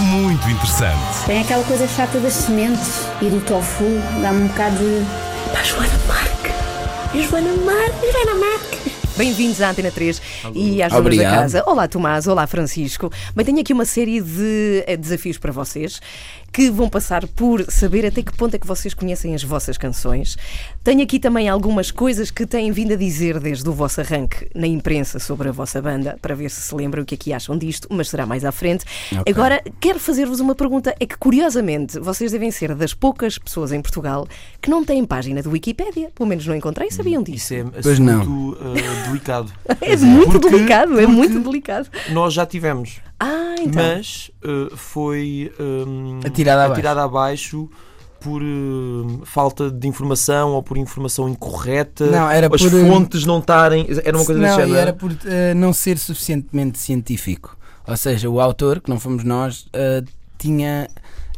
muito interessante. Tem aquela coisa chata das sementes e do tofu, dá-me um bocado de. Pá, Joana Marque! Joana Marque! Joana Marque! Bem-vindos à Antena 3 e às donas da casa. Olá, Tomás. Olá, Francisco. Bem, tenho aqui uma série de eh, desafios para vocês que vão passar por saber até que ponto é que vocês conhecem as vossas canções. Tenho aqui também algumas coisas que têm vindo a dizer desde o vosso arranque na imprensa sobre a vossa banda, para ver se se lembram o que é que acham disto, mas será mais à frente. Ok. Agora, quero fazer-vos uma pergunta. É que, curiosamente, vocês devem ser das poucas pessoas em Portugal que não têm página do Wikipédia. Pelo menos não encontrei, sabiam disso. Isso é Pois não. assunto uh, delicado. É muito Porque- delicado, é muito delicado. Nós já tivemos, Ah, então. mas uh, foi um, Atirada abaixo. atirada abaixo por uh, falta de informação ou por informação incorreta. Não, era as por, uh, fontes não estarem. Era uma coisa não, desse era por eh, não ser suficientemente científico. Ou seja, o autor, que não fomos nós, eh, tinha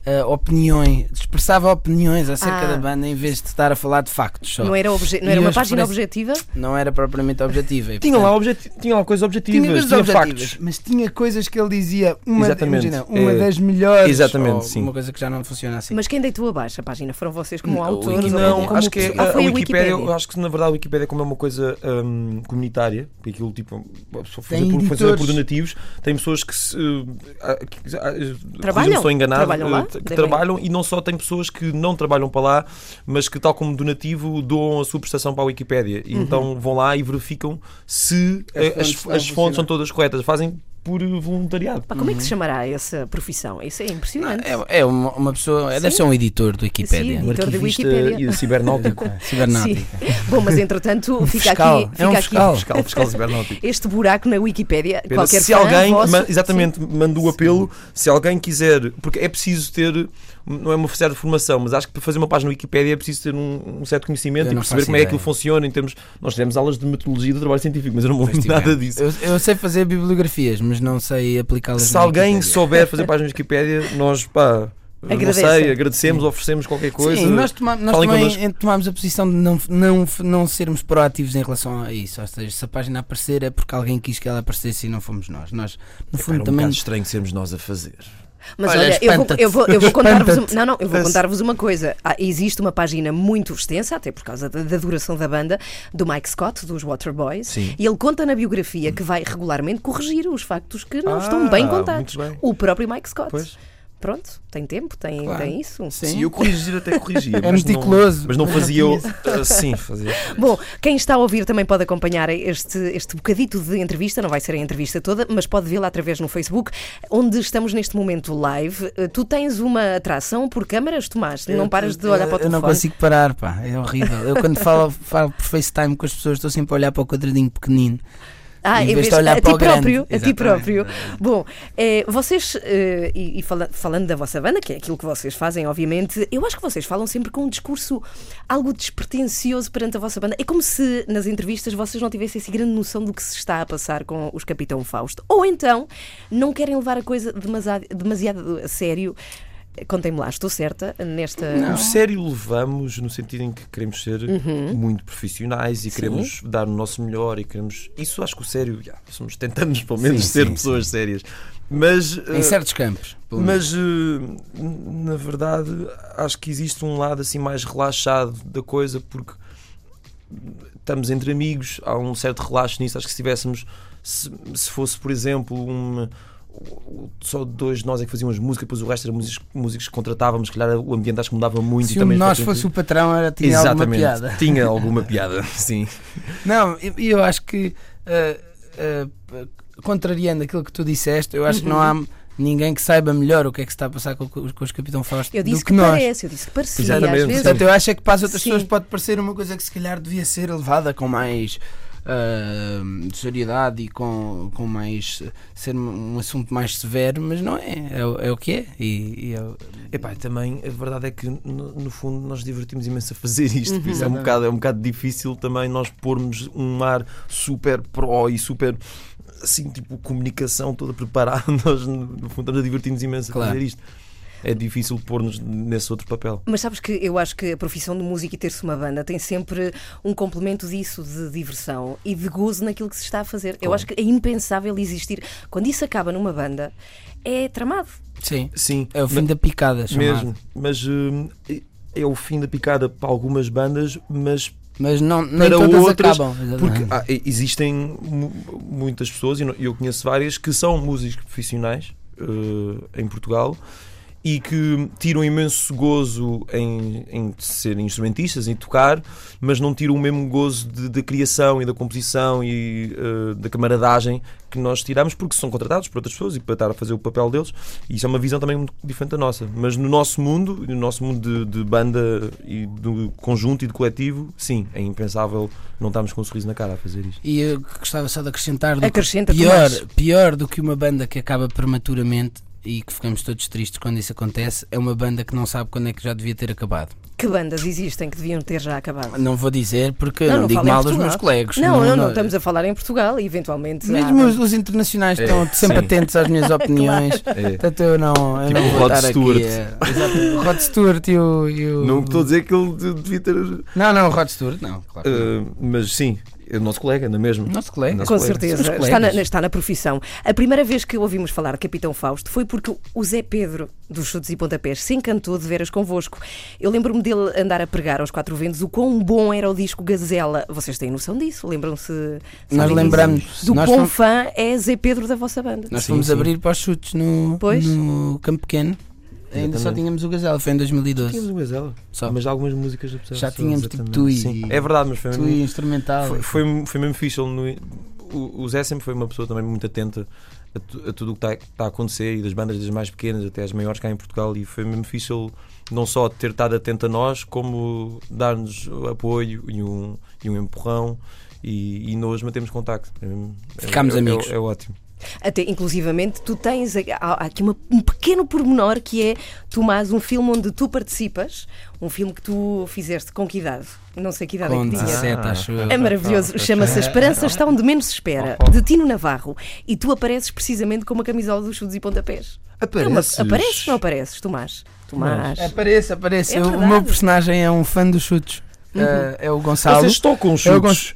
eh, opiniões, expressava opiniões acerca Ah. da banda em vez de estar a falar de factos só. Não era, obje- não era uma página objetiva? Não era propriamente objetiva. e, Tinha lá, portanto, objeti- tinha lá coisas objetivas, tinha tinha, objetivas, factos. mas tinha coisas que ele dizia, uma, Exatamente. imagina, uma É, das melhores, exatamente, ou sim. uma coisa que já não funciona assim. Mas quem deitou abaixo a página? Foram vocês como Não, autores? Não, como acho que é? Ah, a, foi a Wikipédia, Wikipédia. eu acho que na verdade a Wikipédia, como é uma coisa hum, comunitária, porque aquilo tipo, a pessoa fazer Tem por, fazer por donativos, tem pessoas que se. uh, que- ah, Trabalham? estou enganado, Trabalham lá? Que Devem- trabalham e não só tem pessoas que não trabalham para lá, mas que, tal como donativo, doam a sua prestação para a Wikipédia. Uhum. então vão lá e verificam se As eh, as, fontes as fontes são todas corretas. Fazem por voluntariado. Pá, como é que se chamará essa profissão? Isso é impressionante. É, é uma, uma pessoa, é, deve Sim. ser um editor do Wikipédia. Sim. Um Editor da arquivista Wikipédia. e cibernáutico. Cibernática. Sim. Bom, mas entretanto, fica fiscal. aqui, É um fica fiscal. aqui fiscal, fiscal cibernáutico. este buraco na Wikipédia. Pena, Qualquer se fã alguém, vosso- ma- exatamente, manda o apelo, se alguém quiser, porque é preciso ter, não é uma certa formação, mas acho que para fazer uma página no Wikipédia é preciso ter um, um certo conhecimento Eu e perceber como é que ideia. aquilo funciona em termos. Nós tivemos aulas de metodologia do trabalho científico, mas eu não me lembro tivemos. nada disso. Eu, eu sei fazer bibliografias, mas não sei aplicá-las Se alguém souber fazer páginas Wikipédia, nós, pá, não Agradece. sei, agradecemos, oferecemos qualquer coisa. Sim, nós, toma- nós também connosco. tomámos a posição de não, não, não sermos proativos em relação a isso. Ou seja, se a página aparecer é porque alguém quis que ela aparecesse e não fomos nós. Nós, no Pá, fundo, um também. bocado estranho sermos nós a fazer. Mas Olha, olha, eu vou, eu vou, eu vou contar-vos não, não, eu vou contar-vos uma coisa. Ah, existe uma página muito extensa, até por causa da, da duração da banda, do Mike Scott, dos Waterboys, Sim. e ele conta na biografia que vai regularmente corrigir os factos que não Ah, estão bem contados. bem. O próprio Mike Scott. Pois. Pronto, tem tempo, tem, Claro. tem isso. Sim. Sim, eu corrigir até corrigia. É meticuloso. Mas não fazia. eu- Sim, fazia. Bom, quem está a ouvir também pode acompanhar este, este bocadito de entrevista, não vai ser a entrevista toda, mas pode vê-la através no Facebook, onde estamos neste momento live. Eh, Tu tens uma atração por câmaras, Tomás? Não paras de olhar para o Eu telefone? não consigo parar, pá. É horrível. Eu quando falo, falo por FaceTime com as pessoas estou sempre a olhar para o quadradinho pequenino. Ah, Em vez de olhar a para ti o grande. próprio, a ti próprio. Bom, eh, vocês, eh, e, e fala- falando da vossa banda, que é aquilo que vocês fazem, obviamente, eu acho que vocês falam sempre com um discurso algo despretensioso perante a vossa banda. É como se nas entrevistas vocês não tivessem essa grande noção do que se está a passar com os Capitão Fausto. Ou então não querem levar a coisa demasiado, demasiado a sério. Contem-me lá, estou certa nesta. O sério levamos no sentido em que queremos ser Uhum. muito profissionais e queremos dar o nosso melhor e queremos. Isso acho que o sério, já, somos, tentamos pelo menos Sim, ser sim, pessoas sérias. Mas, Em eh, certos campos. mas eh, na verdade acho que existe um lado assim mais relaxado da coisa porque estamos entre amigos, há um certo relaxo nisso. Acho que se tivéssemos, se, se fosse, por exemplo, um, só dois de nós é que fazíamos música, depois o resto era músicos, músicos que contratávamos, se calhar o ambiente acho que mudava muito. Se e também nós fosse o patrão, era, tinha alguma Exatamente, piada. tinha alguma piada, sim. Não, e e eu acho que, eh, eh, contrariando aquilo que tu disseste, eu acho que não há ninguém que saiba melhor o que é que se está a passar com, com os Capitão Fausto Eu disse do que, que, nós. parece, eu disse que parecia. Exatamente, Às vezes, Portanto, eu acho é que para as outras Sim. pessoas pode parecer uma coisa que se calhar devia ser levada com mais de seriedade e com, com mais ser um assunto mais severo, mas não é, é, o- é o que é. E, e é Epá, também a verdade é que no, no fundo nós divertimos imenso a fazer isto. por isso é, um bocado, é um bocado difícil também nós pormos um ar super pró e super assim, tipo, comunicação toda preparada. Nós no no fundo estamos a divertir-nos imenso Claro. a fazer isto. É difícil pôr-nos nesse outro papel. Mas sabes que eu acho que a profissão de música e ter-se uma banda tem sempre um complemento disso, de diversão e de gozo naquilo que se está a fazer. Eu Claro. acho que é impensável existir. Quando isso acaba numa banda, é tramado. sim, Sim, é o fim da picada, chamado. mesmo. Mas hum, é o fim da picada para algumas bandas, mas Mas não, nem Para todas outras, acabam. Porque existem mu- muitas pessoas, e eu conheço várias, que são músicos profissionais eh, em Portugal e que tiram imenso gozo em, em serem instrumentistas, em tocar, mas não tiram o mesmo gozo de- da criação e da composição e eh, da camaradagem que nós tiramos porque são contratados por outras pessoas e para estar a fazer o papel deles. E isso é uma visão também muito diferente da nossa. Mas no nosso mundo, no nosso mundo de, de banda e do conjunto e de coletivo, sim, é impensável não estarmos com um sorriso na cara a fazer isto. E eu gostava só de acrescentar do Acrescenta, pior, pior do que uma banda que acaba prematuramente e que ficamos todos tristes quando isso acontece é uma banda que não sabe quando é que já devia ter acabado. Que bandas existem que deviam ter já acabado? Não vou dizer porque Não, não, não digo mal dos meus colegas. Não, não, não, estamos a falar em Portugal e eventualmente. há Mesmo bandas- os, os internacionais É, estão sempre sim. atentos às minhas opiniões. É. Portanto, eu não, eu Tipo não o Rod estar Stewart. aqui. o Rod Stewart e o. e o- Não estou a dizer que ele de- devia ter. Não, não, o Rod Stewart, não. Claro. não. eh, mas sim, nosso colega, não é mesmo? Nosso colega. Nosso Com colega. certeza, está na, está na profissão. A primeira vez que ouvimos falar de Capitão Fausto foi porque o Zé Pedro dos Chutes e Pontapés se encantou de veras convosco. Eu lembro-me dele andar a pregar aos quatro ventos o quão bom era o disco Gazela. Vocês têm noção disso? Lembram-se? Nós lembramos. Do nós bom fomos, fã é Zé Pedro da vossa banda. nós Sim, fomos sim. abrir para os chutes no, Pois. no Campo Pequeno. Ainda só tínhamos o Gazela, foi em 2012. Tínhamos o Gazela. Só. Mas algumas músicas já tínhamos, tipo, Sim. e- É verdade, mas foi, Tu mesmo- instrumental. foi, foi, foi mesmo fixe. no- o, o Zé sempre foi uma pessoa também muito atenta a, tu- a tudo o que está, está a acontecer e das bandas das mais pequenas até as maiores cá em Portugal. E foi mesmo fixe não só ter estado atento a nós, como dar-nos apoio e um, e um empurrão. E, e nós mantemos contacto. É mesmo- é- Ficámos é- é- amigos. É, ótimo. Até, inclusivamente, tu tens há- há aqui uma- um pequeno pormenor que é, Tomás, um filme onde tu participas, um filme que tu fizeste com que idade? Não sei que idade é Com que tinha. 17, acho eu. É maravilhoso. Ah, Chama-se A Esperança Está Onde Menos Se Espera, de Tino Navarro. E tu apareces precisamente com uma camisola dos chutes e pontapés. É uma- Apareces? apareces ou não apareces, Tomás? Tomás. Aparece, aparece. É Eu- o meu personagem é um fã dos chutes. Uh, é o Gonçalo. Vocês tocam É o chutes. Gonç-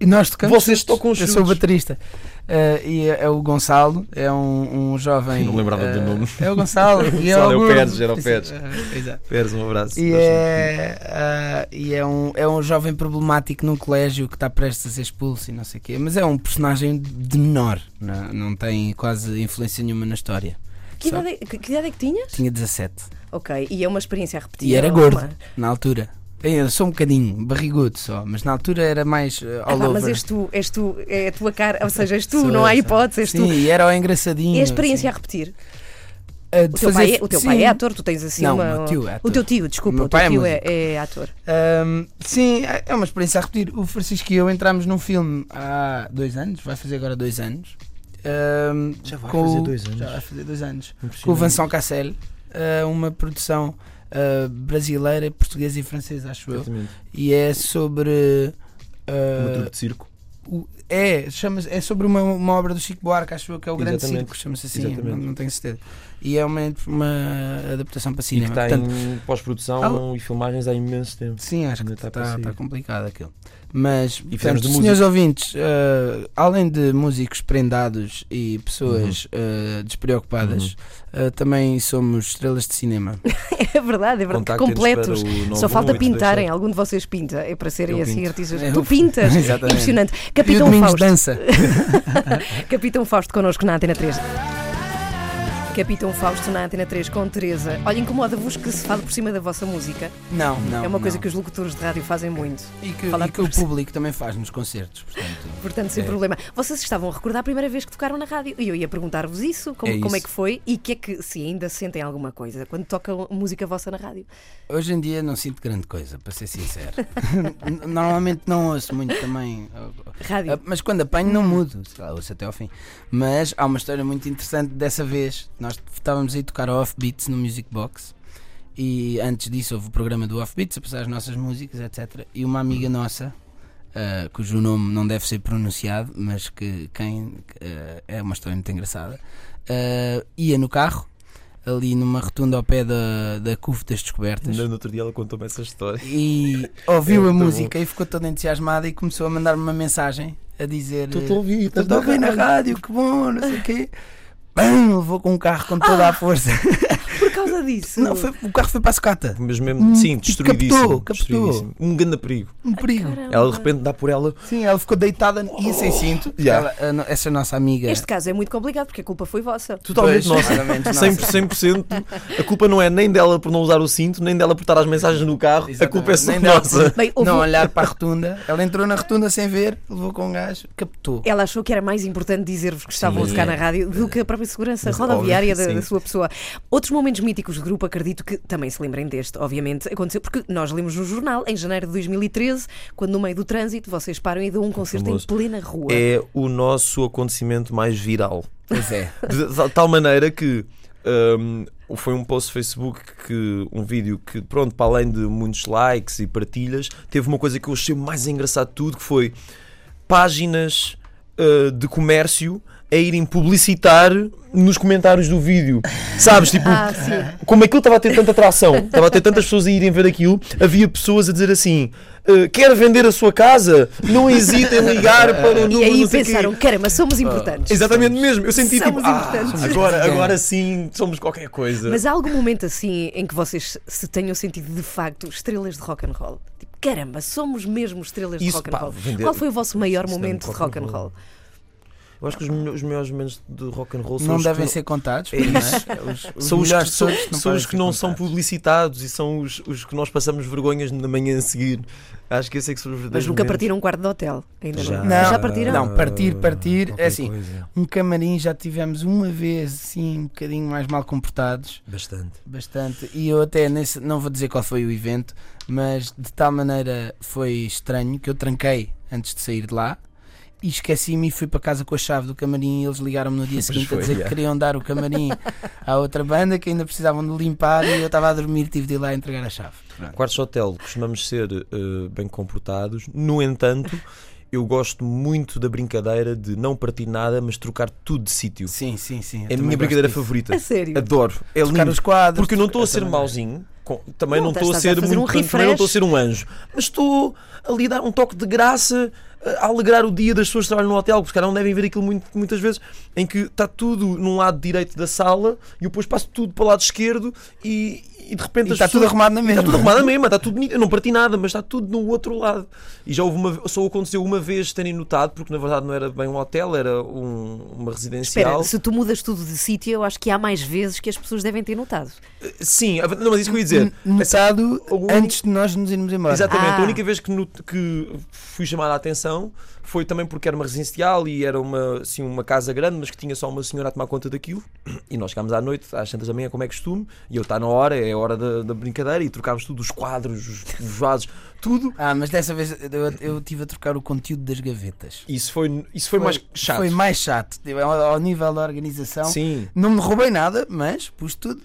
E nós tocamos Vocês chutes. tocam Eu sou chutes. baterista. Uh, e é, é o Gonçalo, é um, um jovem. Não lembrava uh, do nome. É o Gonçalo. e é o gordo. Pérez, era o Pérez. Uh, exato. Pérez, um abraço. E é, e é, um, é um jovem problemático num colégio que está prestes a ser expulso e não sei o quê. Mas é um personagem de menor, não, não tem quase influência nenhuma na história. Que idade, é- que, que idade é que tinhas? Tinha 17 Ok, e é uma experiência a repetir. e era gordo Tomás? na altura. Eu sou um bocadinho barrigudo só, mas na altura era mais uh, Ah, all pá, over. mas és tu, és tu, é a tua cara, ou seja, és tu, Sou, não há sou. hipótese, és Sim, tu. e era o engraçadinho. É a experiência a assim. repetir. Uh, O de teu, fazer- pai é, o teu pai sim. é ator, tu tens assim Não, uma. o tio é ator. O teu tio, desculpa, O o teu pai é tio é, músico. é ator. Ahm, sim, é é uma experiência a repetir. O Francisco e eu entramos num filme há dois anos, vai fazer agora dois anos. Ahm, Já vai com fazer o- dois anos. Já vai fazer dois anos. Com o. Vincent Cassel, ah, uma produção ah, brasileira, portuguesa e francesa, acho eu. Exatamente. E é sobre. Uma ah, trupe de circo. o- é, chama é sobre uma, uma obra do Chico Buarque, acho eu, que é o Grande Exatamente. Circo, chama-se assim, não, não tenho certeza. E é uma, uma adaptação para E que cinema. está Portanto, em pós-produção e filmagens há imenso tempo. Sim, acho que está está tá, sair. complicado aquilo. Mas, fizemos portanto, de senhores ouvintes, eh, além de músicos prendados e pessoas Uhum. eh, despreocupadas, eh, também somos estrelas de cinema. É verdade, é verdade. Completos. Só falta 91827. pintarem. Algum de vocês pinta. É para serem Eu assim pinto. artistas. É, tu pintas. Exatamente. Impressionante. E Capitão Fausto. dança. Capitão Fausto connosco na Antena 3. Capitão Fausto na Antena 3 com Teresa. Olha, incomoda-vos que se fale por cima da vossa música. Não, não. é uma coisa não. que os locutores de rádio fazem muito. E que, falar e que o si. público também faz nos concertos, portanto. Portanto, sem É. problema. Vocês estavam a recordar a primeira vez que tocaram na rádio e eu ia perguntar-vos isso, como É como é isso. que foi e que é que se ainda sentem alguma coisa quando tocam música vossa na rádio. Hoje em dia não sinto grande coisa, para ser sincero. Normalmente não ouço muito também. Rádio. Ah, Mas quando apanho não mudo, ouço até ao fim. Mas há uma história muito interessante dessa vez. Nós estávamos aí a tocar ao Offbeats no Music Box. E antes disso houve o programa do Offbeats a passar as nossas músicas, etc. E uma amiga nossa, ah, cujo nome não deve ser pronunciado, mas que quem ah, é uma história muito engraçada, ah, ia no carro, ali numa rotunda ao pé da, da CUF das Descobertas. No outro dia ela contou-me essa história. E ouviu É a música e ficou toda entusiasmada e começou a mandar-me uma mensagem a dizer: Estou-te a ouvir, Estou a ouvir na rádio, que bom, não sei o quê. Bam, levou com um carro com toda a força. Por causa disso. Não, foi- o carro foi para a sucata. Mas mesmo, Hum, sim, destruidíssimo. captou, captou. destruidíssimo. Um grande perigo. Um perigo. Caramba. Ela de repente dá por ela. Sim, ela ficou deitada e sem cinto. Yeah. Ela- essa nossa amiga. Este caso é muito complicado porque a culpa foi vossa. Totalmente Pois, nossa. mais ou menos nossa. 100%, 100%. A culpa não é nem dela por não usar o cinto, nem dela por estar as mensagens no carro. A culpa é só nossa. Bem, houve- Não olhar para a rotunda. Ela entrou na rotunda sem ver, levou com um gajo, captou. Ela achou que era mais importante dizer-vos que estavam a tocar na rádio do que a própria segurança Mas, rodoviária óbvio, da, da sua pessoa. Outros momentos míticos do grupo, acredito que também se lembrem deste, obviamente, aconteceu porque nós lemos no jornal, em janeiro de 2013, quando no meio do trânsito vocês param e dão um concerto em famoso. plena rua. É o nosso acontecimento mais viral. Pois é. De tal- tal maneira que hum, foi um post Facebook que um vídeo que, pronto, para além de muitos likes e partilhas, teve uma coisa que eu achei mais engraçado de tudo, que foi páginas uh, de comércio a irem publicitar nos comentários do vídeo. Sabes, tipo, Ah, como aquilo estava a ter tanta atração, estava a ter tantas pessoas a irem ver aquilo, havia pessoas a dizer assim: "Uh, quer vender a sua casa? Não hesitem em ligar para o E número aí não sei quê." pensaram, caramba, somos importantes. Exatamente mesmo. Eu senti Somos tipo, ah, importantes. agora, agora sim somos qualquer coisa. Mas há algum momento assim em que vocês se tenham sentido de facto estrelas de rock and roll? Tipo, caramba, somos mesmo estrelas de Isso, rock and pá, roll. vender- Qual foi o vosso maior Isso momento de rock rock and and roll? Eu acho que os, melhores- os melhores momentos de rock and roll são Não os devem que ser contados. É não isso. Os, os são os que, são, são os que não são publicitados e são os, os que nós passamos vergonhas na manhã a seguir. Acho que esse é que são os Mas verdadeiros nunca momentos. partiram um quarto de hotel. Ainda Já, não. Já partiram? não. partir, partir, qualquer é assim. coisa. Um camarim já tivemos uma vez, assim, um bocadinho mais mal comportados. Bastante. Bastante. E eu até nesse, não vou dizer qual foi o evento, mas de tal maneira foi estranho que eu tranquei antes de sair de lá e esqueci-me e fui para casa com a chave do camarim e eles ligaram-me no dia seguinte foi, a dizer que queriam dar o camarim à outra banda que ainda precisavam de limpar e eu estava a dormir tive de ir lá entregar a chave. Pronto. Quartos de hotel costumamos ser eh, bem comportados, no entanto, eu gosto muito da brincadeira de não partir nada, mas trocar tudo de sítio. Sim, sim, sim. É a minha brincadeira favorita. A sério? Adoro. É Trocar lindo. os quadros. Porque eu não estou a ser mauzinho, com- também Não, estou a ser a muito, um também não estou a ser um anjo, mas estou a lhe dar um toque de graça, a alegrar o dia das pessoas que trabalham no hotel, porque não devem ver aquilo muito- muitas vezes, em que está tudo num lado direito da sala e eu depois passo tudo para o lado esquerdo e, e de repente E está tudo pessoas- arrumado na mesma. Está tudo arrumado na mesma, está tudo bonito. Eu não parti nada, mas está tudo no outro lado. E já houve uma só aconteceu uma vez terem notado, porque na verdade não era bem um hotel, era um- uma residencial. Espera, se tu mudas tudo de sítio, eu acho que há mais vezes que as pessoas devem ter notado. Sim, não, mas isso que eu ia dizer. Notado O único- antes de nós nos irmos embora. Exatamente, Ah. a única vez que, not- que fui chamada a atenção foi também porque era uma residencial e era uma, assim, uma casa grande, mas que tinha só uma senhora a tomar conta daquilo. E nós chegámos à noite, às tantas da manhã, como é costume, e eu está na hora, é a hora da, da brincadeira, e trocámos tudo, os quadros, os, os vasos, tudo. Ah, mas dessa vez eu, eu tive a trocar o conteúdo das gavetas. Isso foi, isso foi, mais chato. Foi mais chato. Tipo, Ao, ao nível da organização. Sim. Não me roubei nada, mas pus tudo.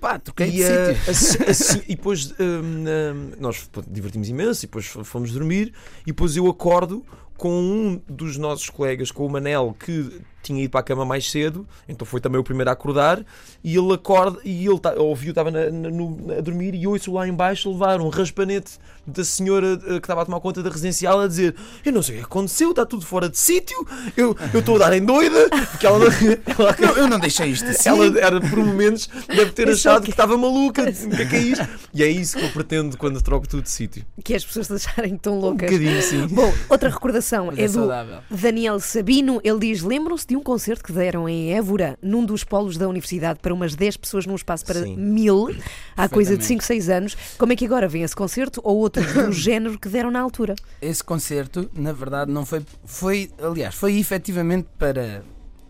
Pá, troquei de E, eh, sítio. assim- e depois hum, hum, nós pô, divertimos imenso e depois fomos dormir e depois eu acordo com um dos nossos colegas, com o Manel, que tinha ido para a cama mais cedo, então foi também o primeiro a acordar, e ele acorda, e ele tá, ouviu, estava na- na- no- a dormir, e ouço lá em baixo levar um raspanete da senhora eh, que estava a tomar conta da residencial a dizer eu não sei o que aconteceu, está tudo fora de sítio, eu eu estou a dar em doida, porque ela, ela, Não, eu não deixei isto assim. ela era por momentos deve ter Eu achado que- que estava maluca. O que é que é isto? E é isso que eu pretendo quando troco tudo de sítio. Que as pessoas se acharem tão Um loucas. bocadinho, sim. Bom, outra recordação Mas é, é do. Daniel Sabino. Ele diz: Lembram-se de um concerto que deram em Évora, num dos polos da universidade, para umas 10 pessoas num espaço para Sim. mil, há coisa de Perfeitamente. 5, 6 anos. Como é que agora vem esse concerto ou outros do género que deram na altura? Esse concerto, na verdade, não foi. Foi, aliás, foi efetivamente para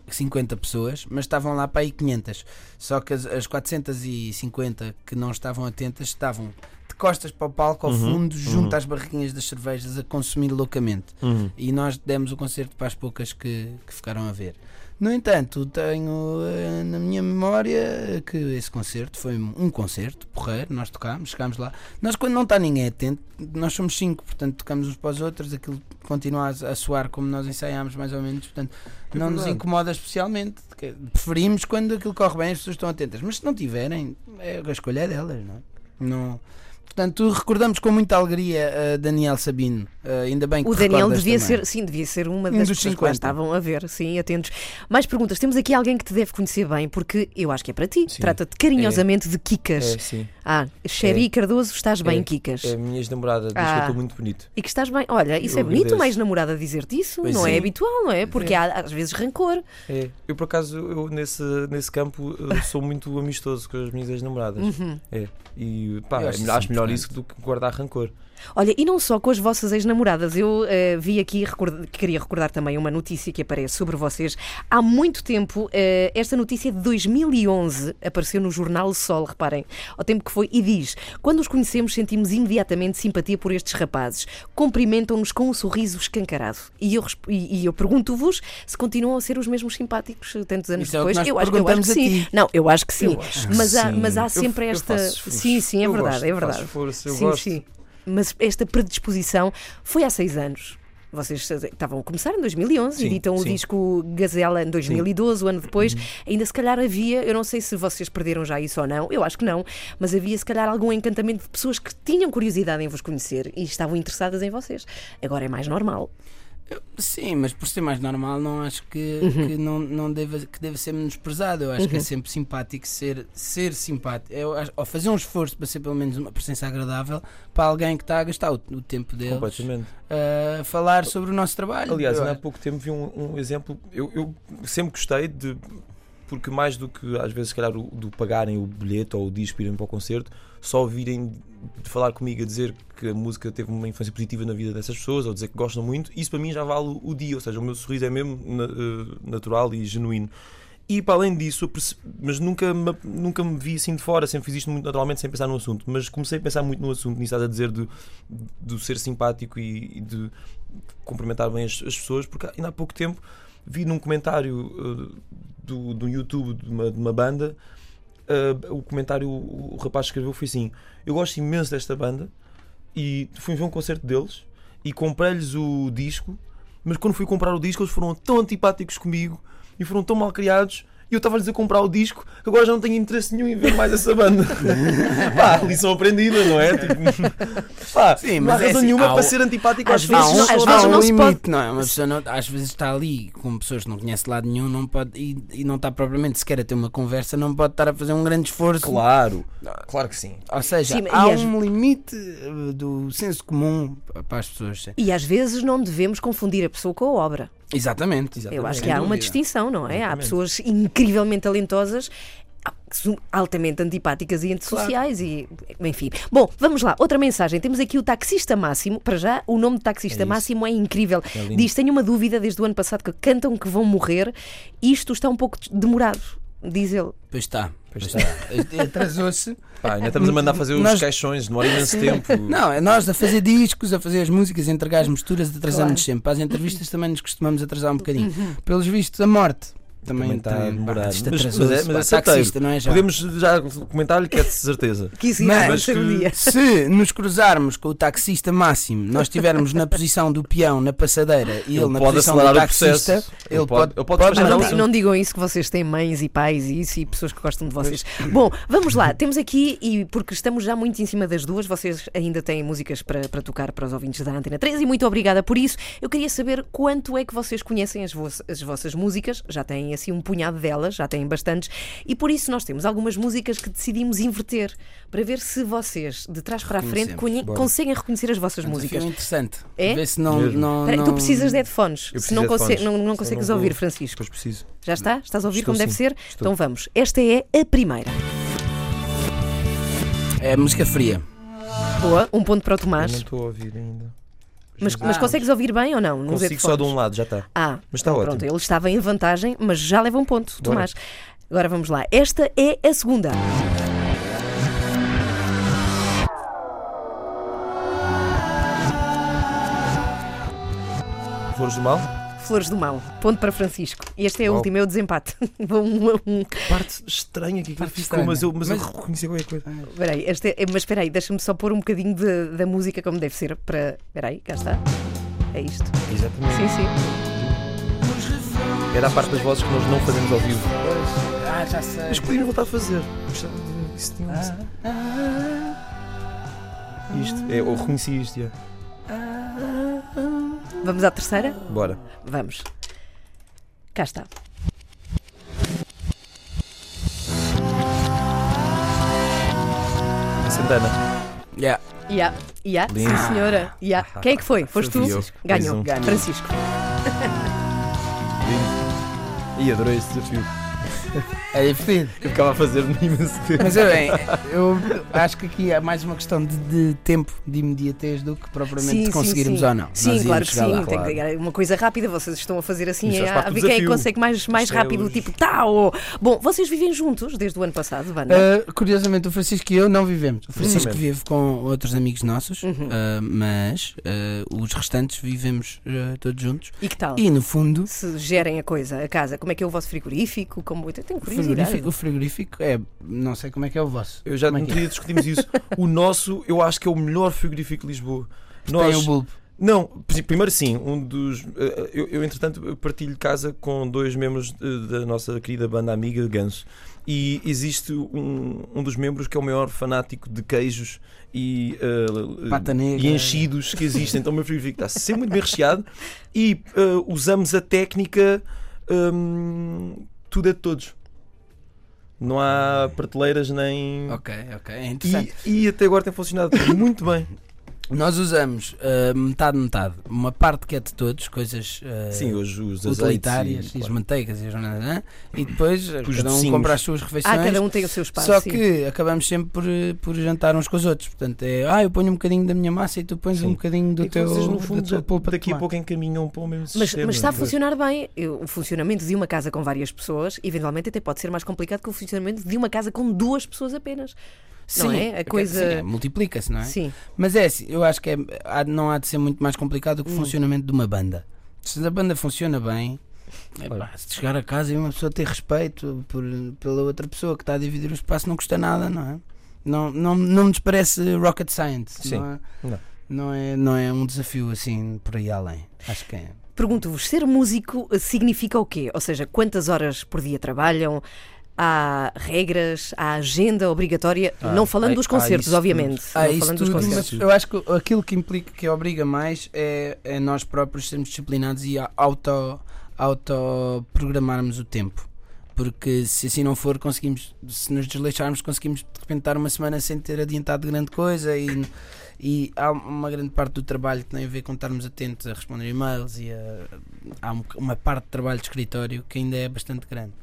50 pessoas, mas estavam lá para aí 500. Só que as, as 450 que não estavam atentas estavam costas para o palco, ao fundo, junto às barriguinhas das cervejas, a consumir loucamente. Uhum. E nós demos o concerto para as poucas que, que ficaram a ver. No entanto, tenho eh, na minha memória que esse concerto foi um concerto, porreiro, nós tocámos, chegámos lá. Nós, quando não está ninguém atento, nós somos cinco, portanto tocamos uns para os outros, aquilo continua a, a soar como nós ensaiámos, mais ou menos, portanto não nos incomoda especialmente. Preferimos quando aquilo corre bem, as pessoas estão atentas, mas se não tiverem, é, a escolha é delas, não é? Não. Portanto, recordamos com muita alegria a Daniel Sabino. eh, ainda bem que O Daniel devia também. ser, sim, devia ser uma Um das pessoas que lá 50. estavam a ver, sim, atentos. Mais perguntas. Temos aqui alguém que te deve conhecer bem, porque eu acho que é para ti. Sim. Trata-te carinhosamente de Kikas. É, sim. Ah, Sherry É. Cardoso, estás bem, É. Kikas. É a minha ex-namorada, diz que Ah. eu estou muito bonito. E que estás bem. Olha, isso Eu é bonito, mais namorada dizer-te isso. Pois não é sim. habitual, não é? Porque há às vezes rancor. É. Eu, por acaso, eu, nesse, nesse campo, sou muito amistoso com as minhas ex-namoradas. Uhum. É. E pá, é acho melhor- melhor isso do que guardar rancor. Olha, e não só com as vossas ex-namoradas, eu eh, vi aqui, recorda- queria recordar também uma notícia que aparece sobre vocês. Há muito tempo, eh, esta notícia de 2011 apareceu no jornal Sol, reparem, ao tempo que foi, e diz: Quando os conhecemos, sentimos imediatamente simpatia por estes rapazes. Cumprimentam-nos com um sorriso escancarado. E eu, e, eu pergunto-vos se continuam a ser os mesmos simpáticos tantos anos Isso é que depois. nós eu, acho, eu acho que a sim. ti. Não, eu acho que sim. Eu acho que mas, há, sim. mas há Eu- sempre eu esta. esforço. sim, sim, é Eu verdade, gosto, é verdade. esforço, eu sim, gosto. sim. Mas esta predisposição foi há seis anos. Vocês estavam a começar em 2011, Sim, editam o sim. disco Gazela em 2012, o ano depois. Ainda se calhar havia, eu não sei se vocês perderam já isso ou não, eu acho que não, mas havia se calhar algum encantamento de pessoas que tinham curiosidade em vos conhecer e estavam interessadas em vocês. Agora é mais normal. Sim, mas por ser mais normal, não acho que, Uhum. que não, não deva, que deve ser menosprezado. Eu acho que é sempre simpático ser, ser simpático. Eu acho, ou fazer um esforço para ser pelo menos uma presença agradável para alguém que está a gastar o, o tempo deles Completamente. a falar sobre o nosso trabalho. Aliás, há pouco tempo vi um, um exemplo. Eu, eu sempre gostei de. Porque mais do que às vezes, se calhar, o- do pagarem o bilhete ou o disco irem para o concerto, só virem falar comigo a dizer que a música teve uma influência positiva na vida dessas pessoas ou dizer que gostam muito, isso para mim já vale o- dia. Ou seja, o meu sorriso é mesmo eh, natural e genuíno. E para além disso, mas nunca me, nunca me vi assim de fora, sempre fiz isto muito naturalmente sem pensar no assunto. Mas comecei a pensar muito no assunto, nisso estás a dizer de, de ser simpático e, e de cumprimentar bem as, as pessoas, porque ainda há pouco tempo vi num comentário uh, do, do YouTube de uma, de uma banda. uh, o comentário o, o rapaz escreveu foi assim: Eu gosto imenso desta banda e fui ver um concerto deles e comprei-lhes o disco, mas quando fui comprar o disco, eles foram tão antipáticos comigo e foram tão mal criados. E eu estava-lhes a comprar o disco que agora já não tenho interesse nenhum em ver mais essa banda. pá, lição aprendida, não é? Tipo, pá, Sim, não há mas é razão assim, nenhuma há para o- ser antipático às às vezes Há um, não- às há vezes um não se limite, pode- não é? Uma pessoa não- às vezes está ali com pessoas que não conhece de lado nenhum não pode, e, e não está propriamente sequer a ter uma conversa, não pode estar a fazer um grande esforço. Claro, claro que sim. Ou seja, Sim, há um limite eh, do senso comum para as pessoas. E às vezes não devemos confundir a pessoa com a obra. Exatamente, Eu exatamente. acho que sem há uma distinção, não é? Há Exatamente. pessoas incrivelmente talentosas. Altamente antipáticas e antissociais e enfim. Bom, vamos lá. Outra mensagem. Temos aqui o taxista Máximo. Para já, o nome de taxista É. Máximo é incrível. É. Diz: Tenho uma dúvida desde o ano passado que cantam que vão morrer. Isto está um pouco demorado, diz ele. Pois está. Pois está. Atrasou-se. Ainda estamos a mandar fazer os Nós- caixões, demora imenso tempo. Não, é nós a fazer discos, a fazer as músicas, a entregar as misturas, atrasamos Claro. sempre. Para as entrevistas também nos costumamos atrasar um bocadinho. Pelos vistos, a morte também, Também está a demorar. Isto Mas- mas é- mas é certeiro. não é já? Podemos já comentar-lhe que é de certeza. Que isso Mas ia acontecer um dia. se nos cruzarmos com o taxista máximo, nós estivermos na posição do peão na passadeira e ele, Ele na pode posição do taxista, processo. ele Ele pode, pode- ele pode Mas despachar não, não digam isso que vocês têm mães e pais e isso e pessoas que gostam de vocês. Bom, vamos lá. Temos aqui, e porque estamos já muito em cima das duas, vocês ainda têm músicas para, para tocar para os ouvintes da Antena 3 e muito obrigada por isso. Eu queria saber quanto é que vocês conhecem as, vo- as vossas músicas. Já têm têm assim um punhado delas, já têm bastantes, e por isso nós temos algumas músicas que decidimos inverter para ver se vocês, de trás para a frente, conseguem reconhecer as vossas É um músicas. desafio interessante. É? Ver se não. Não, Espera aí, não... tu precisas de headphones, Eu se não, conse- não, não consegues não vou- ouvir, Francisco. Depois preciso. Já está? Estás a ouvir Estou como deve sim. ser? Estou. Então vamos. Esta é a primeira. É música fria. Boa, um ponto para o Eu Tomás. não estou a ouvir ainda. Mas, mas Ah, consegues ouvir bem ou não? Nos Consigo só de um lado, já está. Ah, Mas está então ótimo. pronto, ele estava em vantagem, mas já leva um ponto, Bora. Tomás. Agora vamos lá. Esta é a segunda. Flores do Mal? Flores do Mal. Ponto para Francisco. E este é o Uau. último, é o desempate. Vou um a um. Parte estranha que aquilo Parte ficou, mas eu, mas eu Mas- reconheci qualquer coisa. Espera aí, este é- mas espera aí, deixa-me só pôr um bocadinho de- da música como deve ser para. Espera aí, cá está. É isto. Exatamente. Sim, sim. Era a parte das vozes que nós não fazemos ao vivo. Ah, já sei. Mas podíamos voltar a fazer. Gostava de isso tinha Isto, é, eu reconheci isto. já. Vamos à terceira? Bora. Vamos. Cá está. Santana. Yeah. Ya, sim Lindo. senhora. Ya. Quem é que foi? Foste tu? Eu. Ganhou. Um. Ganhou. Francisco. Lindo. E adorei este desafio. É divertido. Eu ficava a fazer imenso tempo. Mas é bem, eu acho que aqui é mais uma questão de, de tempo, de imediatez, do que propriamente de conseguirmos ou não. Sim, Nós claro que sim. lá. Tem que uma coisa rápida. Vocês estão a fazer assim, é, faz a, ver quem é que consegue mais, mais é rápido, tipo tal. Bom, vocês vivem juntos desde o ano passado, Wanda? Uh, curiosamente, o Francisco e eu não vivemos. O Francisco vive com outros amigos nossos, Uhum. uh, mas uh, os restantes vivemos uh, todos juntos. E que tal? E no fundo, Se gerem a coisa, a casa, como é que é o vosso frigorífico? Como... Eu tenho o curiosidade. frigorífico, o frigorífico é. Não sei como é que é o vosso. Eu já Como é no dia discutimos isso. O nosso, eu acho que é o melhor frigorífico de Lisboa. Tem Nós, o bulbo. Não, pri- primeiro sim, um dos. eh, Eu, eu, entretanto, partilho casa com dois membros da nossa querida banda amiga Ganso. E existe um, um dos membros que é o maior fanático de queijos e, Pata negra. e enchidos que existem. Então o meu frigorífico está sempre muito bem recheado e eh, usamos a técnica hum, tudo é de todos. Não há prateleiras nem. Ok, ok. É interessante. E, e até agora tem funcionado muito bem. Nós usamos uh, metade, metade. Uma parte que é de todos, coisas uh, Sim, hoje os utilitárias, e, e, as claro. manteigas e as e depois Os cada um docinhos. compra as suas Ah, refeições. cada um tem o seu espaço. Só sim. que acabamos sempre por, por jantar uns com os outros. Portanto, é ah, eu ponho um bocadinho da minha massa e tu pões Sim. um bocadinho do E teu. vocês, no da fundo, tua já- polpa de daqui a tomate. pouco encaminham para o mesmo Mas, sistema. mas está a Pois. funcionar bem. Eu- O funcionamento de uma casa com várias pessoas, eventualmente até pode ser mais complicado que o funcionamento de uma casa com duas pessoas apenas. Não é? A porque- coisa- sim, é, multiplica-se, não é? Sim. Mas é assim, eu acho que é, há- não há de ser muito mais complicado do que o Hum. funcionamento de uma banda. Se a banda funciona bem, epá, se chegar a casa e uma pessoa ter respeito por, pela outra pessoa que está a dividir o espaço, não custa nada, não é? Não, não, não nos parece rocket science. Sim, Não, é, não. não, é, não é um desafio assim por aí além. Acho que é. Pergunto-vos, ser músico significa o quê? Ou seja, quantas horas por dia trabalham? Há regras, há agenda obrigatória, Ah, não falando há- dos concertos, obviamente. Há não isso falando dos tudo, concertos. mas eu acho que aquilo que implica, que obriga mais é, é nós próprios sermos disciplinados e a- auto, auto-programarmos o tempo. Porque se assim não for, conseguimos, se nos desleixarmos, conseguimos de repente estar uma semana sem ter adiantado grande coisa e, e há uma grande parte do trabalho que tem a ver com estarmos atentos a responder e-mails e a- há um- uma parte de trabalho de escritório que ainda é bastante grande.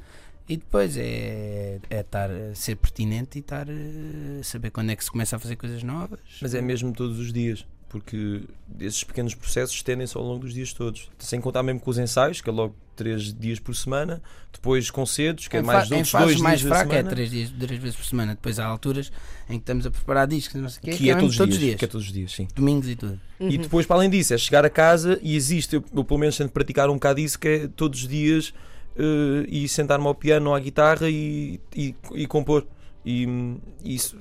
E depois é, é estar a ser pertinente e estar a saber quando é que se começa a fazer coisas novas. Mas é mesmo todos os dias, porque esses pequenos processos estendem-se ao longo dos dias todos. Sem contar mesmo com os ensaios, que é logo três dias por semana, depois concertos, que é Em mais fa- em outros dois mais dias fraca é semana, três, dias, três vezes por semana. Depois há alturas em que estamos a preparar discos, não sei o quê, que é mesmo todos, os dias, Que é todos os dias, sim. domingos e tudo. Uhum. E depois, para além disso, é chegar a casa e existe, eu, eu pelo menos tento praticar um bocado isso, que é todos os dias eh, e sentar-me ao piano ou à guitarra e, e, e compor. E hum, isso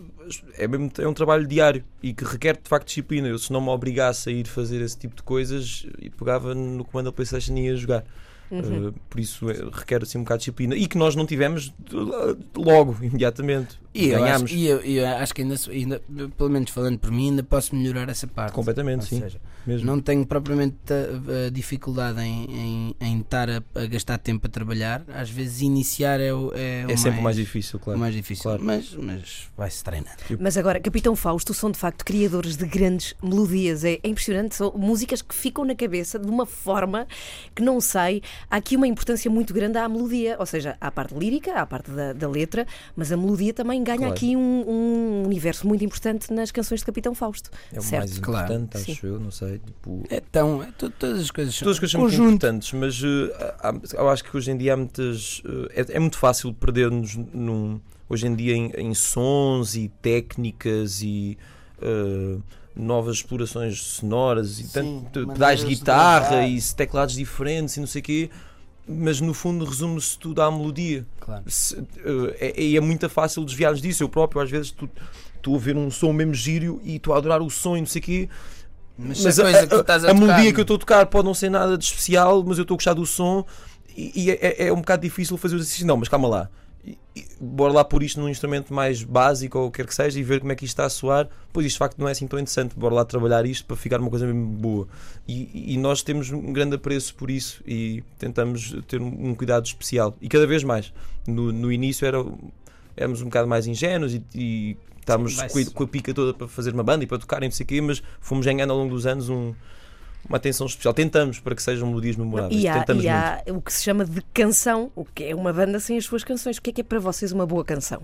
é, mesmo, é um trabalho diário e que requer de facto disciplina. Eu, se não me obrigasse a ir fazer esse tipo de coisas, e pegava no comando da PlayStation e ia jogar. Uhum. Uh, por isso é- requer assim um bocado de disciplina e que nós não tivemos uh, logo, imediatamente. E eu, acho, Ganhámos e eu, eu acho que ainda, ainda, pelo menos falando por mim, ainda posso melhorar essa parte. completamente, Ou sim. seja, mesmo. não tenho propriamente uh, dificuldade em, em, em estar a, a gastar tempo a trabalhar. Às vezes iniciar é, o, é, o é sempre mais difícil, o claro. mais difícil. Claro. Mas, mas vai-se treinando. Mas agora, Capitão Fausto são de facto criadores de grandes melodias. É, é impressionante, são músicas que ficam na cabeça de uma forma que não sei. Há aqui uma importância muito grande à melodia, ou seja, à parte lírica, à parte da, da letra, mas a melodia também ganha Claro. aqui um, um universo muito importante nas canções de Capitão Fausto. É o certo? mais Claro. importante, Sim. acho eu, não sei. Tipo, É tão. É, to- todas as coisas são. Todas as coisas são muito importantes, mas eh, há- eu acho que hoje em dia há muitas. eh, é, é muito fácil perder-nos num, hoje em dia em, em sons e técnicas e eh, novas explorações sonoras e Sim, tanto, pedais de guitarra e teclados diferentes e não sei o quê, mas no fundo resume-se tudo à melodia. Claro. Se- eh, é, é, é muito fácil desviar-nos disso. Eu próprio, às vezes, estou a ver um som mesmo gírio e estou a adorar o som e não sei o quê. Mas, Mas a a, a- a, melodia que eu estou a tocar pode não ser nada de especial, mas eu estou a gostar do som e, e é, é um bocado difícil fazer o exercício. Não, mas calma lá. E- e bora lá pôr isto num instrumento mais básico ou o que quer que seja e ver como é que isto está a soar. Pois isto de facto não é assim tão interessante. Bora lá trabalhar isto para ficar uma coisa mesmo boa. E, e nós temos um grande apreço por isso e tentamos ter um, um cuidado especial. E cada vez mais. No, no início era, éramos um bocado mais ingênuos e, e estávamos com a, com a pica toda para fazer uma banda e para tocar e não sei o quê, mas fomos ganhando ao longo dos anos um- uma atenção especial. Tentamos para que sejam melodias memoráveis. E há, Tentamos e muito. há o que se chama de canção, o que é uma banda sem as suas canções. O que é que é para vocês uma boa canção?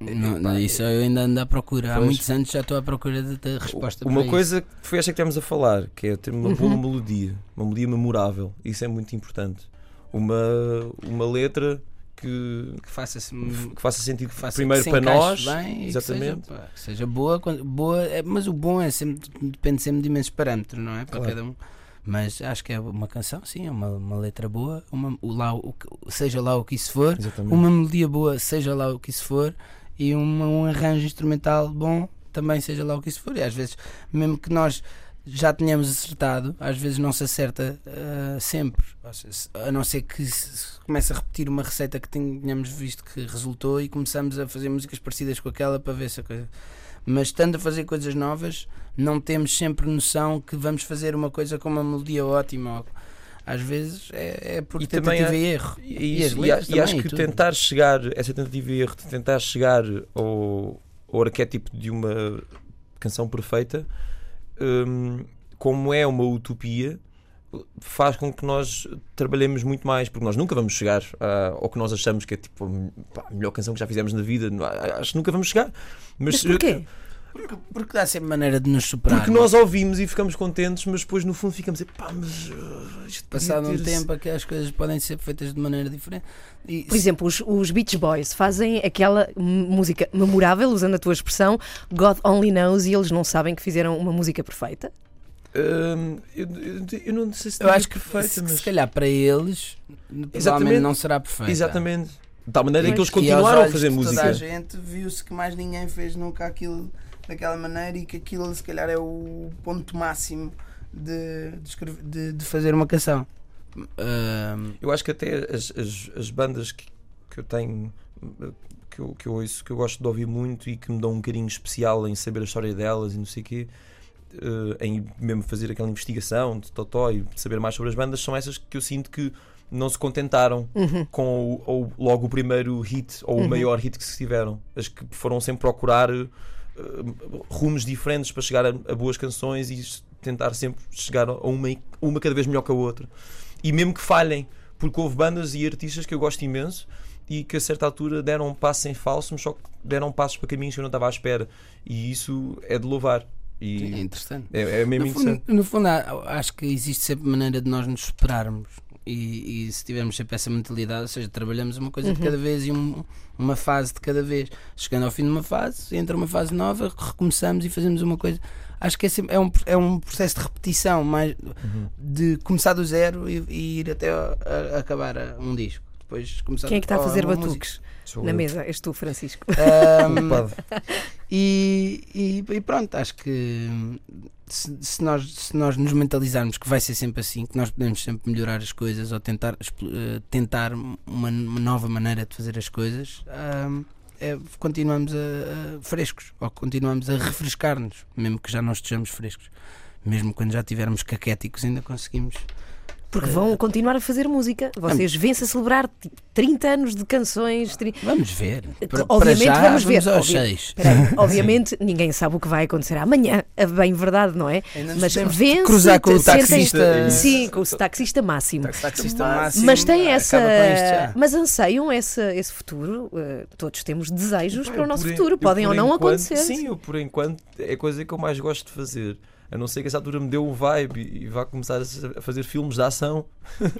Não, não, isso eu ainda ando à procura. Há muitos anos já estou à procura de ter resposta Uma para coisa que foi esta que temos a falar, que é ter uma boa melodia, uma melodia memorável. Isso é muito importante. Uma, uma letra que. Que faça-se. que faça sentido que faça- primeiro que para nós. bem e que exatamente. seja, pá, que seja boa, boa é- mas o bom é sempre, depende sempre de imensos parâmetros, não é? Para Claro. cada um. Mas acho que é uma canção, sim, é uma, uma letra boa, uma, o lá, o, seja lá o que isso for, Exatamente. uma melodia boa, seja lá o que isso for, e uma- um arranjo instrumental bom, também seja lá o que isso for. E às vezes, mesmo que nós já tenhamos acertado, às vezes não se acerta ah, sempre. Seja, A não ser que se comece a repetir uma receita que tenhamos visto que resultou e começamos a fazer músicas parecidas com aquela para ver se a coisa. Mas estando a fazer coisas novas, não temos sempre noção que vamos fazer uma coisa com uma melodia ótima. Às vezes é, é por E tentativa há- e erro. E, isso, e, e acho também, que tudo. tentar chegar, essa tentativa e erro de tentar chegar ao, ao arquétipo de uma canção perfeita, hum, como é uma utopia, faz com que nós trabalhemos muito mais, porque nós nunca vamos chegar a- ao que nós achamos que é tipo pá, a melhor canção que já fizemos na vida. Acho que nunca vamos chegar. Mas, Mas porquê? Porque, porque dá sempre maneira de nos superar. Porque nós ouvimos e ficamos contentes, mas depois no fundo ficamos a dizer, pá, mas uh, isto Passado um tempo que as coisas podem ser feitas de maneira diferente. E Por exemplo, os, os Beach Boys fazem aquela música memorável, usando a tua expressão, God Only Knows, e eles não sabem que fizeram uma música perfeita. Hum, eu, eu- eu não sei se eu acho que, perfeita, se, mas- se calhar para eles provavelmente Exatamente. não será perfeito. Exatamente. De tal maneira que eles E aos continuaram a fazer de Toda a música. gente viu-se que mais ninguém fez nunca aquilo daquela maneira e que aquilo se calhar é o ponto máximo de, de, escrever- de- de fazer uma canção. Ahm, Eu acho que até as, as, as bandas que, que eu tenho, que eu, que eu ouço, que eu gosto de ouvir muito e que me dão um carinho especial em saber a história delas e não sei o quê, eh, em mesmo fazer aquela investigação de Totó e saber mais sobre as bandas, são essas que eu sinto que não se contentaram com o, ou logo o primeiro hit ou o maior hit que se tiveram. As que foram sempre procurar eh, rumos diferentes para chegar a, a boas canções e tentar sempre chegar a uma, uma cada vez melhor que a outra. E mesmo que falhem, porque houve bandas e artistas que eu gosto imenso e que a certa altura deram um passo em falso, mas só deram passos para caminhos que eu não estava à espera. E isso é de louvar. é E interessante. é, é mesmo No fundo, interessante. no fundo, acho que existe sempre maneira de nós nos superarmos. E, e se tivermos sempre essa mentalidade, ou seja, trabalhamos uma coisa de cada vez e um- uma fase de cada vez. Chegando ao fim de uma fase, entra uma fase nova, recomeçamos e fazemos uma coisa. Acho que é, sempre, é, um, é um processo de repetição, mais de começar do zero e, e ir até a, a acabar a um disco. Depois começar Quem é que está a fazer batuques na mesa? És tu, Francisco. música. E, e, e pronto, acho que se, se nós, se nós nos mentalizarmos que vai ser sempre assim, que nós podemos sempre melhorar as coisas ou tentar, eh, tentar uma, uma nova maneira de fazer as coisas, é, continuamos a, a- frescos ou continuamos a refrescar-nos, mesmo que já não estejamos frescos. Mesmo quando já tivermos caquéticos, ainda conseguimos. Porque vão continuar a fazer música. Vocês vêm-se a celebrar tipo, 30 anos de canções. tri- Vamos ver. Para, Obviamente para já, vamos ver. aos Obvi- Obviamente, ninguém sabe o que vai acontecer amanhã. É bem verdade, não é? Mas vence. cruzar com o sentem- taxista. Sim, com o taxista máximo. Taxista máximo, Mas tem essa. Mas anseiam essa, esse futuro. eh, todos temos desejos para o nosso futuro. eu Podem ou não enquanto- acontecer. Sim, eu por enquanto é a coisa que eu mais gosto de fazer. A não ser que essa altura me dê um vibe e vá começar a fazer filmes de ação.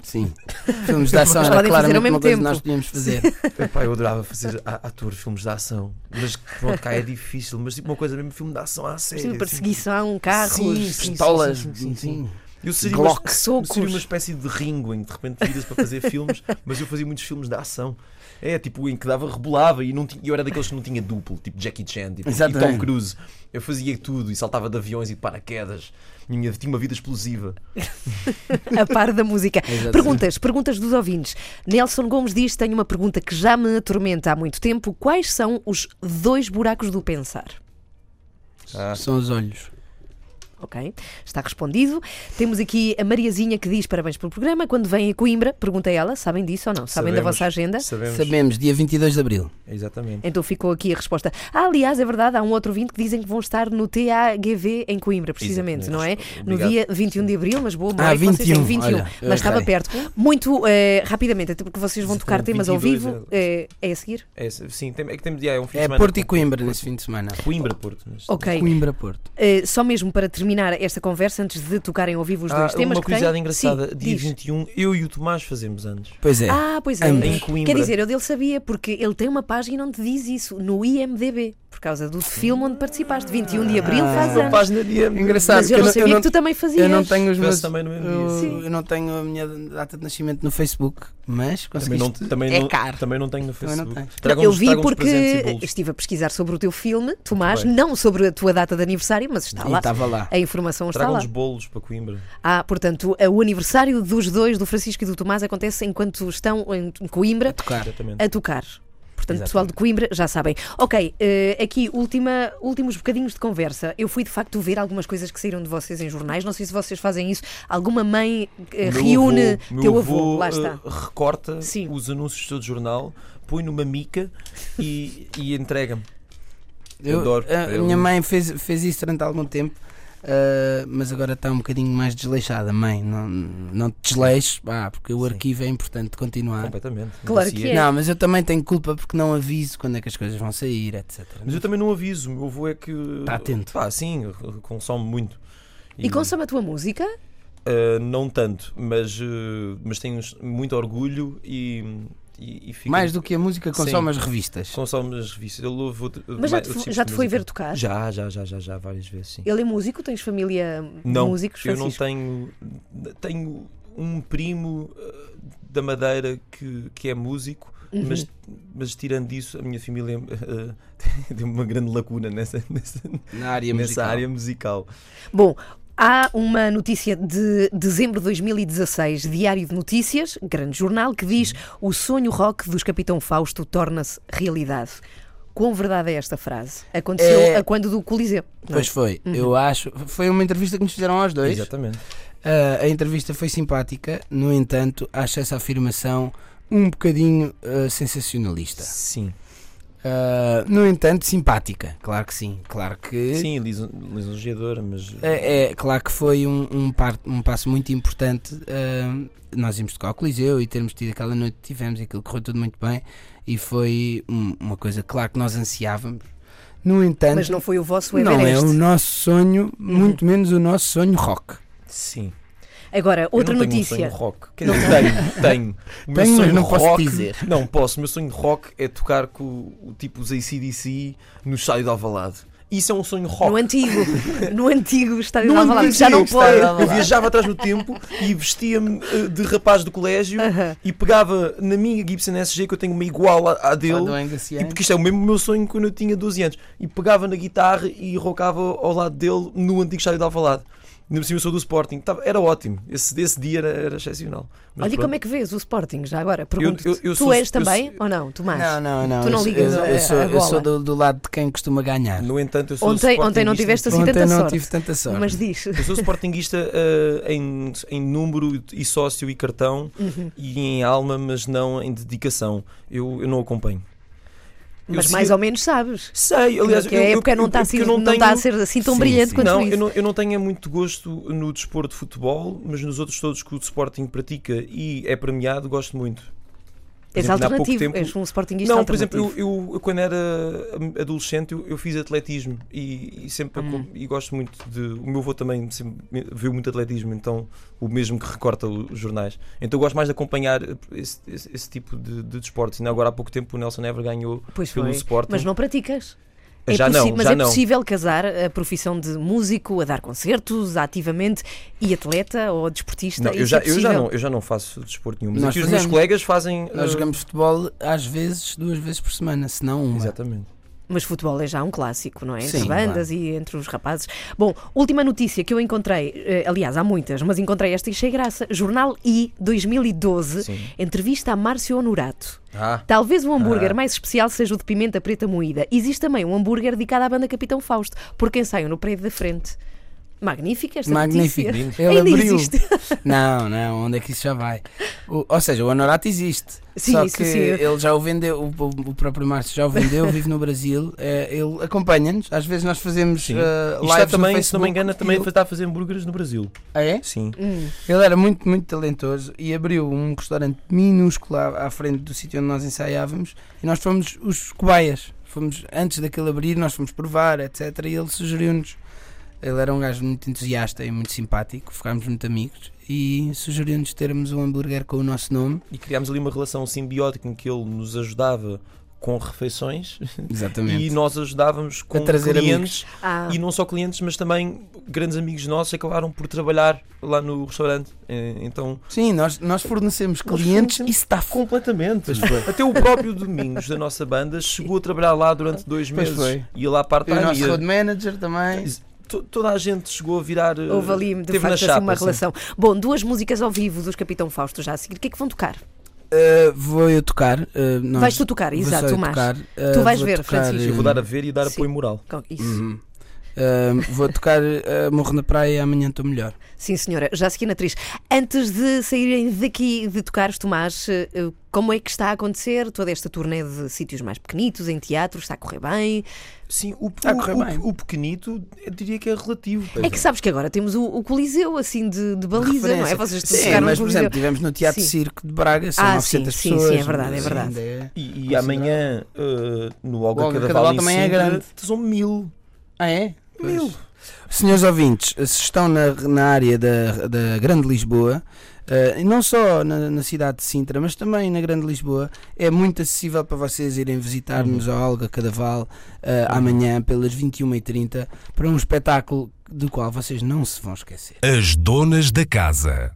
Sim. Filmes de ação era ao claramente mesmo uma coisa que tempo. nós podíamos fazer. Epá, eu adorava fazer a- ator filmes de ação. Mas pronto, cá é difícil. Mas tipo uma coisa mesmo, filme de ação à série. Sim, assim. perseguição, carros. Sim, sim, Pistolas, sim, sim, sim, sim. Eu seria, Glock, uma, socos. seria uma espécie de Ringo em que de repente viras para fazer filmes, mas eu fazia muitos filmes de ação. É, tipo, em que dava, rebolava e não tinha, eu era daqueles que não tinha duplo, tipo Jackie Chan tipo, e. Tom Cruise. Eu fazia tudo e saltava de aviões e de paraquedas. Tinha, tinha uma vida explosiva. a par da música. Exatamente. Perguntas, perguntas dos ouvintes. Nelson Gomes diz: Tenho uma pergunta que já me atormenta há muito tempo. Quais são os dois buracos do pensar? Ah, São os olhos. Ok, está respondido. Temos aqui a Mariazinha que diz parabéns pelo programa. Quando vem a Coimbra, pergunta ela, sabem disso ou não? Sabem da Sabemos. vossa agenda? Sabemos. Sabemos, dia 22 de Abril. Exatamente. Então ficou aqui a resposta. Ah, aliás, é verdade, há um outro ouvinte que dizem que vão estar no TAGV em Coimbra, precisamente, Exatamente. não é? No Obrigado. dia 21 de Abril, mas boa Ah, vocês têm, 21, 21, olha, mas estava perto. Muito eh, rapidamente, até porque vocês vão tocar temas ao 22 vivo. eh, é a seguir? É, sim, tem, é que temos, é um fim de É semana Porto e Coimbra nesse fim de semana. Coimbra, Porto. Ok. Coimbra, Porto. Eh, só mesmo para terminar esta conversa, antes de tocarem ao vivo os dois Ah, temas uma curiosidade engraçada. Sim, dia diz. 21, eu e o Tomás fazemos anos. Pois é. Ah, pois é. Em Coimbra. Quer dizer, eu dele sabia, porque ele tem uma página onde diz isso, no IMDB, por causa do filme onde participaste. 21 de Abril Ah. faz Uma anos. página de Engraçado, Mas eu não eu sabia não- que tu também fazias. Eu não tenho os meus. também no mesmo dia. eu, eu não tenho a minha data de nascimento no Facebook, mas Também não, conseguiste. também, é não, caro. também não tenho no Facebook. Não, Tragam-nos- eu vi porque estive a pesquisar sobre o teu filme, Tomás, não sobre a tua data de aniversário, mas está lá. estava lá. A informação está lá. Tragam-nos bolos para Coimbra. Ah, portanto, o aniversário dos dois, do Francisco e do Tomás, acontece enquanto estão em Coimbra A tocar. Exatamente. a tocar. Portanto, Exatamente. pessoal de Coimbra já sabem. Ok, eh, aqui última, últimos bocadinhos de conversa. Eu fui de facto ver algumas coisas que saíram de vocês em jornais. Não sei se vocês fazem isso. Alguma mãe Meu reúne avô- meu teu avô, lá eh, está. recorta Sim. os anúncios do jornal, põe numa mica e, e entrega-me. Eu- adoro. A, a Eu- minha mãe fez, fez isso durante algum tempo, ah, mas agora está um bocadinho mais desleixada. Mãe, não, não te desleixes, pá, porque o Sim. arquivo é importante continuar. Completamente. Claro que é. Não, mas eu também tenho culpa porque não aviso quando é que as coisas vão sair, etc. Mas eu também não aviso. O meu avô é que. Está atento. Pá, sim, consome muito. E consome a tua música? Uh, não tanto, mas, uh, mas tenho muito orgulho e, e, e fica- Mais do que a música, consome Sim. as revistas. consome as revistas. Ele ouve outro- Mas já te, tipos já te foi ver tocar? Já, já, já, já, já, várias vezes, sim. Ele é músico? Tens família de Não, músicos? eu não tenho. Tenho um primo uh, da Madeira que, que é músico, Uhum. mas, mas tirando isso, a minha família uh, tem uma grande lacuna nessa, nessa, Na área nessa musical. área musical. Bom, há uma notícia de dezembro de 2016, Diário de Notícias, grande jornal, que diz o sonho rock dos Capitão Fausto torna-se realidade. Quão verdade é esta frase? Aconteceu É- a quando do Coliseu. não é? Pois foi, eu acho. Foi uma entrevista que nos fizeram aos dois. Exatamente. Ah, a entrevista foi simpática, no entanto, acho essa afirmação um bocadinho ah, sensacionalista. Sim. Ah, no entanto, simpática, claro que sim. Claro que. Sim, lis- lisonjeadora, mas. É, é, claro que foi um, um, par- um passo muito importante. ah, nós íamos tocar ao Coliseu e termos tido aquela noite que tivemos e aquilo correu tudo muito bem. E foi um- uma coisa, claro, que nós ansiávamos. No entanto, Mas não foi o vosso não é Everest. o nosso sonho, muito menos o nosso sonho rock. Sim. Agora, outra eu não notícia. Tenho um sonho rock. Quer dizer, tenho, tenho. O meu Tenho, mas sonho não posso rock, dizer. Não posso. O meu sonho de rock é tocar com o tipo os ACDC no estádio de Alvalade. Isso é um sonho rock. No antigo, no antigo estádio No de Alvalade, antigo já não pode. Eu viajava atrás no tempo e vestia-me eh, de rapaz do colégio Aham. e pegava na minha Gibson SG, que eu tenho uma igual à, à dele, do e porque isto é o mesmo meu sonho quando eu tinha 12 anos. E pegava na guitarra e rocava ao lado dele no antigo estádio de Alvalade. Ainda por cima eu sou do Sporting. Era ótimo. Esse, esse dia era, era excepcional. Mas Olha, e pronto. como é que vês o Sporting já agora? Pergunto. eu- eu tu sou- és eu também sou- ou não, Tomás? Não, não, não. Tu não eu, ligas eu, a- eu sou, a eu sou do, do lado de quem costuma ganhar. No entanto, eu sou Ontem, ontem não tiveste assim Ontem tanta não sorte. tive tanta sorte. Mas diz. Eu sou sportinguista eh, em, em número e sócio e cartão Uhum. e em alma, mas não em dedicação. Eu, eu não acompanho. Eu Mas sigo- mais ou menos sabes. Sei, aliás, que eu, a eu- época não eu- está eu- assim, eu não não está a tenho- ser assim tão Sim, brilhante sim. quanto Não isso. eu, não, eu não tenho muito gosto no desporto de futebol, mas nos outros todos que o Sporting pratica e é premiado, gosto muito. És alternativo, tempo- és um Sportingista Não, por exemplo, eu, eu- quando era adolescente eu, eu fiz atletismo e, e sempre Hum. e gosto muito de. O meu avô também sempre viu muito atletismo, então o mesmo que recorta os jornais. Então eu gosto mais de acompanhar esse, esse- esse tipo de, de desportos. Ainda agora há pouco tempo o Nelson Never ganhou Pois pelo foi. Sporting. Mas não praticas. É já não, mas já é não. possível casar a profissão de músico, a dar concertos, ativamente, e atleta ou desportista? Não, eu, já, é eu, já não, eu já não faço desporto nenhum. Mas Nós aqui os meus colegas fazem. Nós eh, jogamos futebol às vezes, duas vezes por semana, se não uma. Exatamente. Mas futebol é já um clássico, não é? Entre Sim, bandas e entre os rapazes. Bom, última notícia que eu encontrei, eh, aliás, há muitas, mas encontrei esta e achei graça. Jornal I, 2012, Sim. entrevista a Márcio Honorato. Ah, Talvez o hambúrguer Ah. mais especial seja o de pimenta preta moída. Existe também um hambúrguer dedicado à banda Capitão Fausto, por quem saiu no prédio da frente. Magnífica esta Magnífico. notícia. Ele Ainda abriu. existe. Não, não, onde é que isso já vai? O- ou seja, o Honorato existe. Sim, só isso que sim. ele já o vendeu, o, o- próprio Márcio já o vendeu, vive no Brasil, é, ele acompanha-nos. Às vezes nós fazemos uh, lives está também, no se não me Facebook. engano, também ele- está a fazer hambúrgueres no Brasil. Ah, é? Sim. Hum. Ele era muito, muito talentoso e abriu um restaurante minúsculo à, à frente do sítio onde nós ensaiávamos e nós fomos os cobaias. Fomos, antes daquele abrir, nós fomos provar, etc. E ele sugeriu-nos. Ele era um gajo muito entusiasta e muito simpático, ficámos muito amigos e sugeriu-nos termos um hambúrguer com o nosso nome. E criámos ali uma relação simbiótica em que ele nos ajudava com refeições Exatamente. e nós ajudávamos com clientes Ah, e não só clientes, mas também grandes amigos nossos acabaram por trabalhar lá no restaurante. Eh, Então, Sim, nós, nós fornecemos Nós clientes fornecemos e staff. completamente. Pois. Até o próprio Domingos da nossa banda chegou a trabalhar lá durante dois Pois meses. foi. Ia lá E o part-time. nosso road manager também. To- Toda a gente chegou a virar. eh, houve ali, de teve facto, assim, chapa, uma assim. relação. Bom, duas músicas ao vivo dos Capitão Fausto já a seguir. O que é que vão tocar? Uh, vou eu tocar. uh, nós- Vais tu tocar, exato, Tomás. tocar, uh, Tu vais ver, tocar, Francisco. Eu vou dar a ver e dar Sim. apoio moral. Isso. Uhum. Uh, vou tocar uh, Morro na Praia e amanhã estou melhor. Sim, senhora, já segui na atriz. Antes de saírem daqui de tocares, Tomás, eh, como é que está a acontecer toda esta turnê de sítios mais pequenitos, em teatro? Está a correr bem? Sim, o, Está a correr o, bem. o, o pequenito, eu diria que é relativo. É que sabes que agora temos o, o Coliseu, assim, de, de baliza, não é? Vocês Sim, mas por exemplo, tivemos no Teatro Sim. Circo de Braga, são Ah, 900 sim, sim, pessoas. sim, é verdade, é Sim, verdade. é- E, e amanhã eh, no Olga Cadaval, também é grande. São mil. Ah, é? Mil. Senhores ouvintes, se estão na, na área da, da Grande Lisboa, e não só na, na cidade de Sintra, mas também na Grande Lisboa, é muito acessível para vocês irem visitar-nos Uhum. ao Olga Cadaval eh, amanhã pelas 21h30 para um espetáculo do qual vocês não se vão esquecer. As donas da casa.